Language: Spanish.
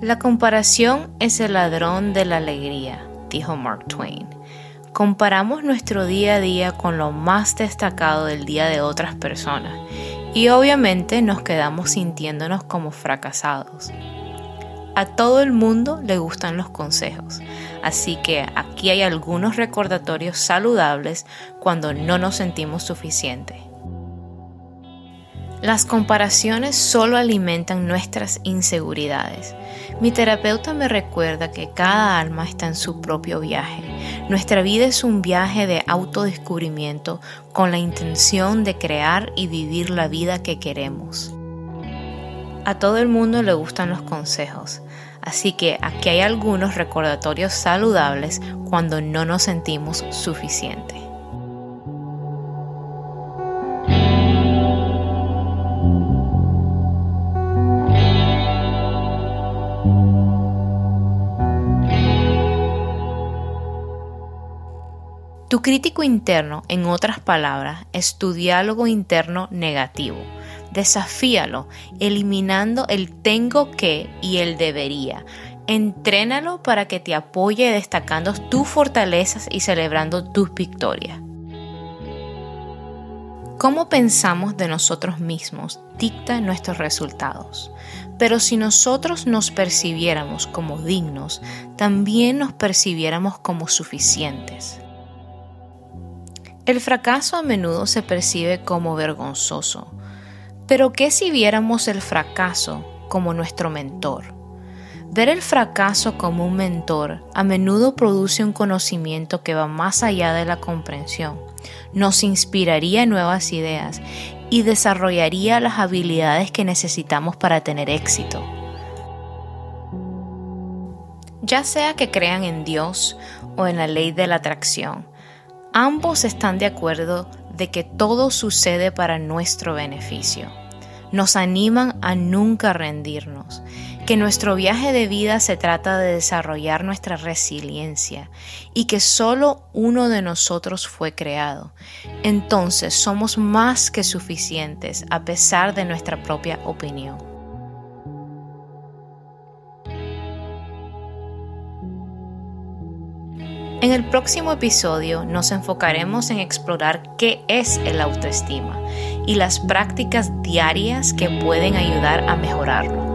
La comparación es el ladrón de la alegría, dijo Mark Twain. Comparamos nuestro día a día con lo más destacado del día de otras personas y obviamente nos quedamos sintiéndonos como fracasados. A todo el mundo le gustan los consejos, así que aquí hay algunos recordatorios saludables cuando no nos sentimos suficientes. Las comparaciones solo alimentan nuestras inseguridades. Mi terapeuta me recuerda que cada alma está en su propio viaje. Nuestra vida es un viaje de autodescubrimiento con la intención de crear y vivir la vida que queremos. A todo el mundo le gustan los consejos, así que aquí hay algunos recordatorios saludables cuando no nos sentimos suficientes. Tu crítico interno, en otras palabras, es tu diálogo interno negativo. Desafíalo, eliminando el tengo que y el debería. Entrénalo para que te apoye destacando tus fortalezas y celebrando tus victorias. Cómo pensamos de nosotros mismos dicta nuestros resultados. Pero si nosotros nos percibiéramos como dignos, también nos percibiéramos como suficientes. El fracaso a menudo se percibe como vergonzoso, pero ¿qué si viéramos el fracaso como nuestro mentor? Ver el fracaso como un mentor a menudo produce un conocimiento que va más allá de la comprensión, nos inspiraría nuevas ideas y desarrollaría las habilidades que necesitamos para tener éxito. Ya sea que crean en Dios o en la ley de la atracción, Ambos están de acuerdo de que todo sucede para nuestro beneficio. Nos animan a nunca rendirnos, que nuestro viaje de vida se trata de desarrollar nuestra resiliencia y que solo uno de nosotros fue creado. Entonces somos más que suficientes a pesar de nuestra propia opinión. En el próximo episodio nos enfocaremos en explorar qué es el autoestima y las prácticas diarias que pueden ayudar a mejorarlo.